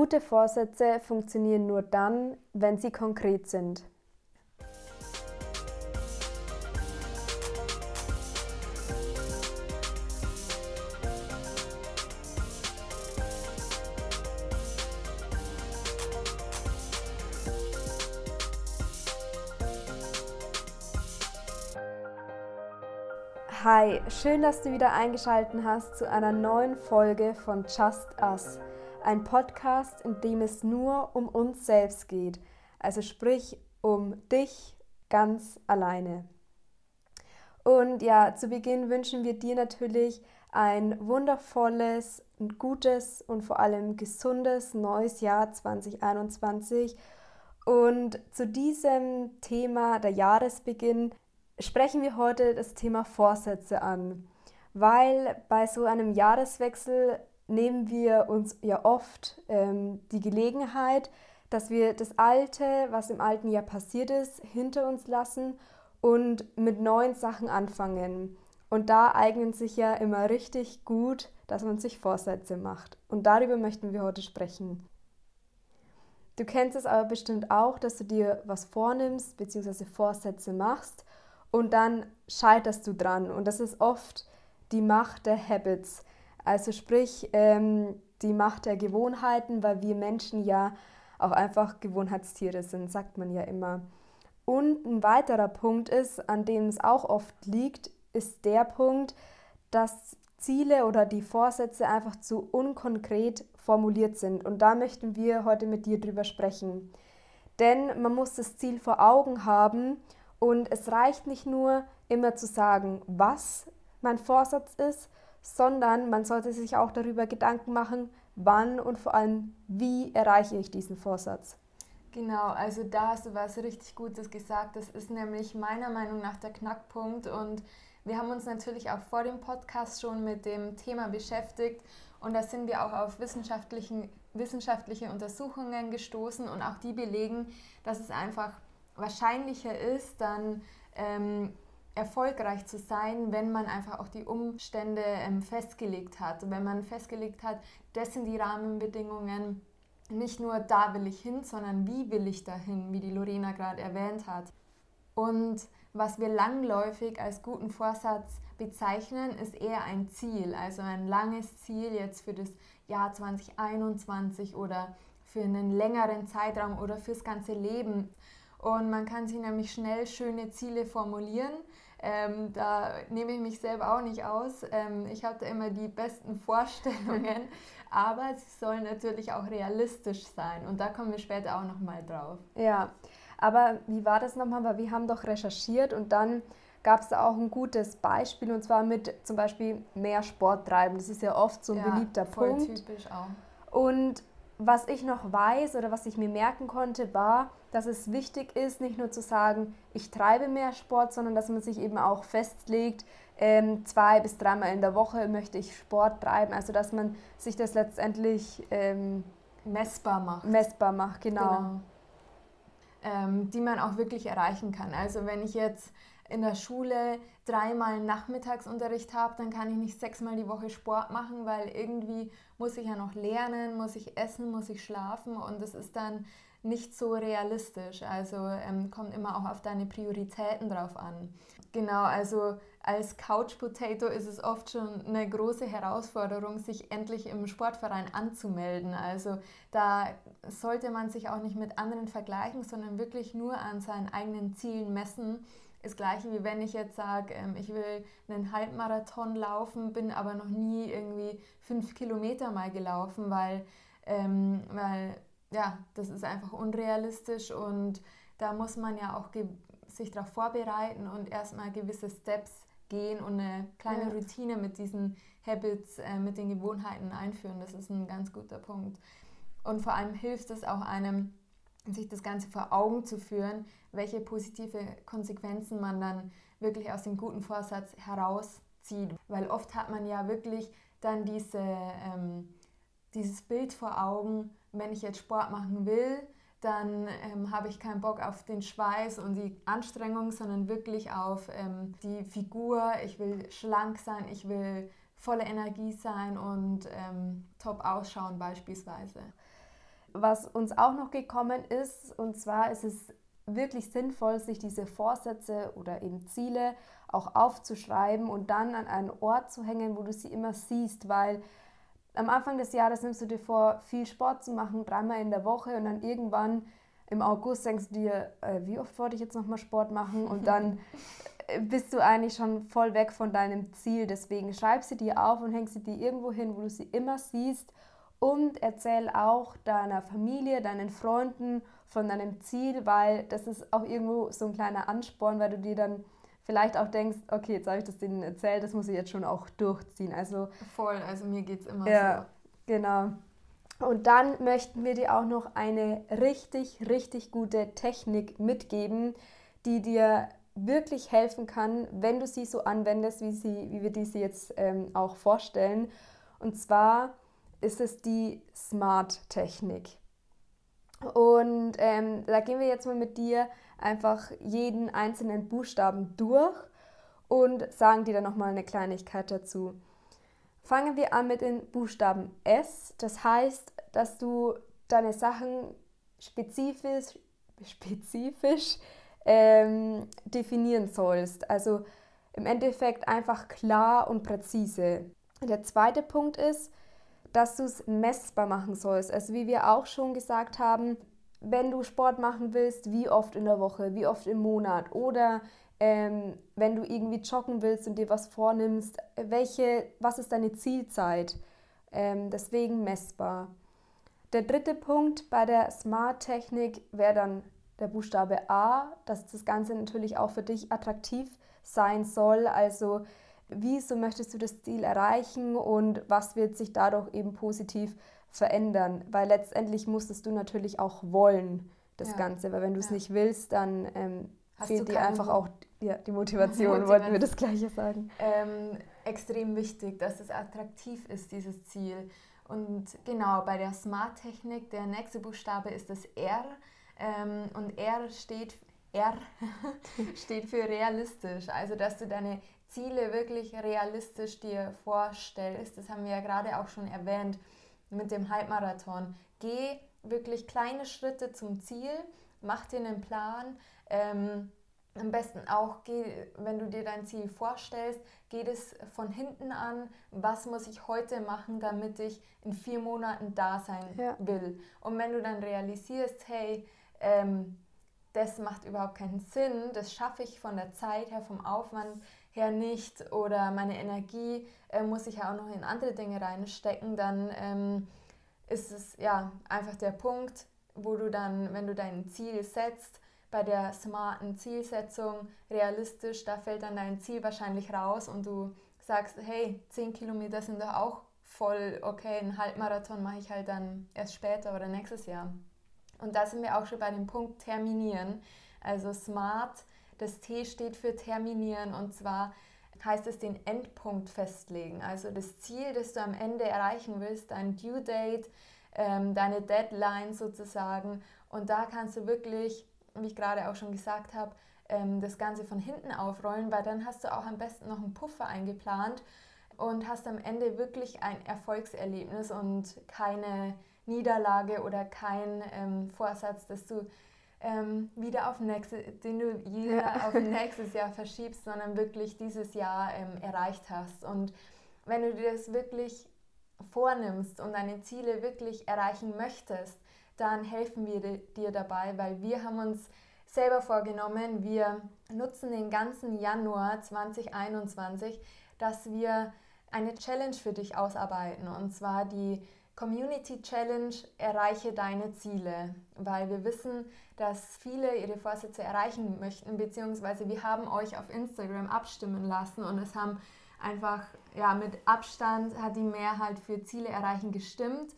Gute Vorsätze funktionieren nur dann, wenn sie konkret sind. Hi, schön, dass du wieder eingeschaltet hast zu einer neuen Folge von Just Us, ein Podcast, in dem es nur um uns selbst geht, also sprich um dich ganz alleine. Und ja, zu Beginn wünschen wir dir natürlich ein wundervolles, gutes und vor allem gesundes neues Jahr 2021. Und zu diesem Thema der Jahresbeginn sprechen wir heute das Thema Vorsätze an, weil bei so einem Jahreswechsel nehmen wir uns ja oft ähm, die Gelegenheit, dass wir das Alte, was im alten Jahr passiert ist, hinter uns lassen und mit neuen Sachen anfangen. Und da eignen sich ja immer richtig gut, dass man sich Vorsätze macht. Und darüber möchten wir heute sprechen. Du kennst es aber bestimmt auch, dass du dir was vornimmst bzw. Vorsätze machst und dann scheiterst du dran. Und das ist oft die Macht der Habits. Also sprich, ähm, die Macht der Gewohnheiten, weil wir Menschen ja auch einfach Gewohnheitstiere sind, sagt man ja immer. Und ein weiterer Punkt ist, an dem es auch oft liegt, ist der Punkt, dass Ziele oder die Vorsätze einfach zu unkonkret formuliert sind. Und da möchten wir heute mit dir drüber sprechen. Denn man muss das Ziel vor Augen haben und es reicht nicht nur immer zu sagen, was mein Vorsatz ist, sondern man sollte sich auch darüber Gedanken machen, wann und vor allem, wie erreiche ich diesen Vorsatz. Genau, also da hast du was richtig Gutes gesagt. Das ist nämlich meiner Meinung nach der Knackpunkt und wir haben uns natürlich auch vor dem Podcast schon mit dem Thema beschäftigt und da sind wir auch auf wissenschaftlichen, wissenschaftliche Untersuchungen gestoßen und auch die belegen, dass es einfach wahrscheinlicher ist, dann ähm, erfolgreich zu sein, wenn man einfach auch die Umstände ähm, festgelegt hat. Wenn man festgelegt hat, das sind die Rahmenbedingungen, nicht nur da will ich hin, sondern wie will ich dahin, wie die Lorena gerade erwähnt hat. Und was wir langläufig als guten Vorsatz bezeichnen, ist eher ein Ziel, also ein langes Ziel jetzt für das Jahr 2021 oder für einen längeren Zeitraum oder fürs ganze Leben. Und man kann sich nämlich schnell schöne Ziele formulieren. Ähm, da nehme ich mich selber auch nicht aus. Ähm, ich hatte immer die besten Vorstellungen, aber sie sollen natürlich auch realistisch sein. Und da kommen wir später auch nochmal drauf. Ja, aber wie war das nochmal? Weil wir haben doch recherchiert und dann gab es da auch ein gutes Beispiel und zwar mit zum Beispiel mehr Sport treiben. Das ist ja oft so ein ja, beliebter voll Punkt. typisch auch. Und was ich noch weiß oder was ich mir merken konnte, war, dass es wichtig ist, nicht nur zu sagen, ich treibe mehr Sport, sondern dass man sich eben auch festlegt, ähm, zwei bis dreimal in der Woche möchte ich Sport treiben. Also dass man sich das letztendlich ähm, messbar macht. Messbar macht, genau. genau. Ähm, die man auch wirklich erreichen kann. Also wenn ich jetzt in der Schule dreimal Nachmittagsunterricht habe, dann kann ich nicht sechsmal die Woche Sport machen, weil irgendwie muss ich ja noch lernen, muss ich essen, muss ich schlafen und das ist dann nicht so realistisch. Also ähm, kommt immer auch auf deine Prioritäten drauf an. Genau, also als Couch Potato ist es oft schon eine große Herausforderung, sich endlich im Sportverein anzumelden. Also da sollte man sich auch nicht mit anderen vergleichen, sondern wirklich nur an seinen eigenen Zielen messen das gleiche wie wenn ich jetzt sage, ähm, ich will einen Halbmarathon laufen, bin aber noch nie irgendwie fünf Kilometer mal gelaufen, weil, ähm, weil ja, das ist einfach unrealistisch und da muss man ja auch sich darauf vorbereiten und erstmal gewisse Steps gehen und eine kleine ja. Routine mit diesen Habits, äh, mit den Gewohnheiten einführen. Das ist ein ganz guter Punkt. Und vor allem hilft es auch einem, sich das Ganze vor Augen zu führen, welche positive Konsequenzen man dann wirklich aus dem guten Vorsatz herauszieht. Weil oft hat man ja wirklich dann diese, ähm, dieses Bild vor Augen, wenn ich jetzt Sport machen will, dann ähm, habe ich keinen Bock auf den Schweiß und die Anstrengung, sondern wirklich auf ähm, die Figur. Ich will schlank sein, ich will volle Energie sein und ähm, top ausschauen beispielsweise. Was uns auch noch gekommen ist, und zwar ist es wirklich sinnvoll, sich diese Vorsätze oder eben Ziele auch aufzuschreiben und dann an einen Ort zu hängen, wo du sie immer siehst, weil am Anfang des Jahres nimmst du dir vor, viel Sport zu machen, dreimal in der Woche und dann irgendwann im August denkst du dir, äh, wie oft wollte ich jetzt nochmal Sport machen und dann äh, bist du eigentlich schon voll weg von deinem Ziel. Deswegen schreib sie dir auf und häng sie dir irgendwo hin, wo du sie immer siehst und erzähl auch deiner Familie, deinen Freunden von deinem Ziel, weil das ist auch irgendwo so ein kleiner Ansporn, weil du dir dann vielleicht auch denkst, okay, jetzt habe ich das denen erzählt, das muss ich jetzt schon auch durchziehen. Also voll, also mir geht es immer ja, so. Genau. Und dann möchten wir dir auch noch eine richtig, richtig gute Technik mitgeben, die dir wirklich helfen kann, wenn du sie so anwendest, wie, sie, wie wir die sie jetzt ähm, auch vorstellen. Und zwar ist es die Smart-Technik. Und ähm, da gehen wir jetzt mal mit dir einfach jeden einzelnen Buchstaben durch und sagen dir dann nochmal eine Kleinigkeit dazu. Fangen wir an mit dem Buchstaben S. Das heißt, dass du deine Sachen spezifisch, spezifisch ähm, definieren sollst. Also im Endeffekt einfach klar und präzise. Der zweite Punkt ist, dass du es messbar machen sollst. Also wie wir auch schon gesagt haben, wenn du Sport machen willst, wie oft in der Woche, wie oft im Monat oder ähm, wenn du irgendwie joggen willst und dir was vornimmst, welche, was ist deine Zielzeit? Ähm, deswegen messbar. Der dritte Punkt bei der Smart-Technik wäre dann der Buchstabe A, dass das Ganze natürlich auch für dich attraktiv sein soll. Also wieso möchtest du das Ziel erreichen und was wird sich dadurch eben positiv verändern? Weil letztendlich musstest du natürlich auch wollen, das ja. Ganze, weil wenn du es ja. nicht willst, dann ähm, fehlt dir einfach auch ja, die Motivation, wollten wir das Gleiche sagen. Ähm, extrem wichtig, dass es attraktiv ist, dieses Ziel. Und genau, bei der Smart-Technik, der nächste Buchstabe ist das R. Ähm, und R steht, R steht für realistisch. Also, dass du deine Ziele wirklich realistisch dir vorstellst. Das haben wir ja gerade auch schon erwähnt mit dem Halbmarathon. Geh wirklich kleine Schritte zum Ziel, mach dir einen Plan. Ähm, am besten auch, geh, wenn du dir dein Ziel vorstellst, geht es von hinten an, was muss ich heute machen, damit ich in vier Monaten da sein ja. will. Und wenn du dann realisierst, hey, ähm, das macht überhaupt keinen Sinn, das schaffe ich von der Zeit her, vom Aufwand her nicht oder meine Energie äh, muss ich ja auch noch in andere Dinge reinstecken, dann ähm, ist es ja einfach der Punkt, wo du dann, wenn du dein Ziel setzt, bei der smarten Zielsetzung realistisch, da fällt dann dein Ziel wahrscheinlich raus und du sagst, hey, 10 Kilometer sind doch auch voll okay, ein Halbmarathon mache ich halt dann erst später oder nächstes Jahr. Und da sind wir auch schon bei dem Punkt terminieren. Also smart das T steht für terminieren und zwar heißt es den Endpunkt festlegen. Also das Ziel, das du am Ende erreichen willst, dein Due Date, ähm, deine Deadline sozusagen. Und da kannst du wirklich, wie ich gerade auch schon gesagt habe, ähm, das Ganze von hinten aufrollen, weil dann hast du auch am besten noch einen Puffer eingeplant und hast am Ende wirklich ein Erfolgserlebnis und keine Niederlage oder kein ähm, Vorsatz, dass du ähm, wieder auf nächste, den du wieder auf nächstes Jahr verschiebst, sondern wirklich dieses Jahr ähm, erreicht hast. Und wenn du dir das wirklich vornimmst und deine Ziele wirklich erreichen möchtest, dann helfen wir dir dabei, weil wir haben uns selber vorgenommen, wir nutzen den ganzen Januar 2021, dass wir eine Challenge für dich ausarbeiten und zwar die Community Challenge Erreiche deine Ziele, weil wir wissen, dass viele ihre Vorsätze erreichen möchten, beziehungsweise wir haben euch auf Instagram abstimmen lassen und es haben einfach ja, mit Abstand hat die Mehrheit für Ziele erreichen gestimmt.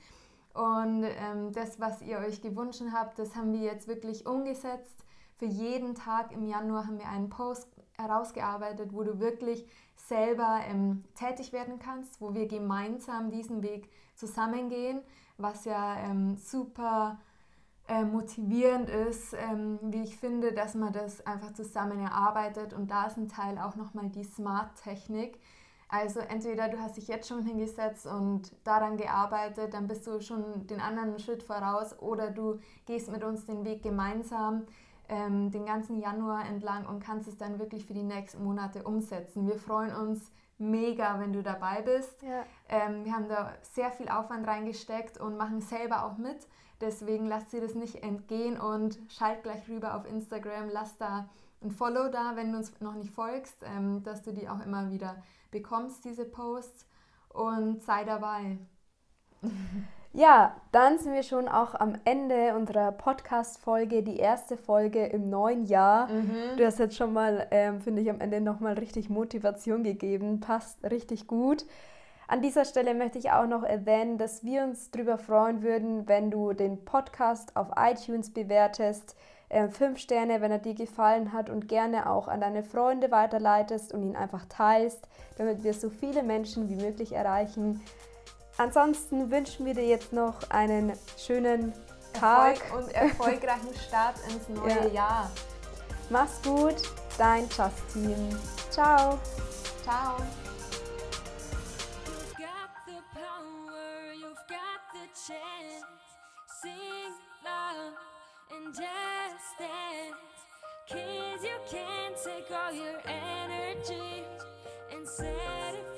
Und ähm, das, was ihr euch gewünscht habt, das haben wir jetzt wirklich umgesetzt. Für jeden Tag im Januar haben wir einen Post herausgearbeitet, wo du wirklich selber ähm, tätig werden kannst, wo wir gemeinsam diesen Weg zusammengehen, was ja ähm, super äh, motivierend ist, ähm, wie ich finde, dass man das einfach zusammen erarbeitet und da ist ein Teil auch nochmal die Smart-Technik. Also entweder du hast dich jetzt schon hingesetzt und daran gearbeitet, dann bist du schon den anderen Schritt voraus oder du gehst mit uns den Weg gemeinsam ähm, den ganzen Januar entlang und kannst es dann wirklich für die nächsten Monate umsetzen. Wir freuen uns mega, wenn du dabei bist. Ja. Ähm, wir haben da sehr viel Aufwand reingesteckt und machen selber auch mit. Deswegen lasst dir das nicht entgehen und schalt gleich rüber auf Instagram, lass da ein Follow da, wenn du uns noch nicht folgst, ähm, dass du die auch immer wieder bekommst, diese Posts und sei dabei. Ja, dann sind wir schon auch am Ende unserer Podcast-Folge, die erste Folge im neuen Jahr. Mhm. Du hast jetzt schon mal, ähm, finde ich, am Ende nochmal richtig Motivation gegeben. Passt richtig gut. An dieser Stelle möchte ich auch noch erwähnen, dass wir uns darüber freuen würden, wenn du den Podcast auf iTunes bewertest. Äh, fünf Sterne, wenn er dir gefallen hat und gerne auch an deine Freunde weiterleitest und ihn einfach teilst, damit wir so viele Menschen wie möglich erreichen. Ansonsten wünschen wir dir jetzt noch einen schönen Tag Erfolg und erfolgreichen Start ins neue ja. Jahr. Mach's gut, dein Justin. Ciao. Ciao. Cause you can't take all your energy and set it.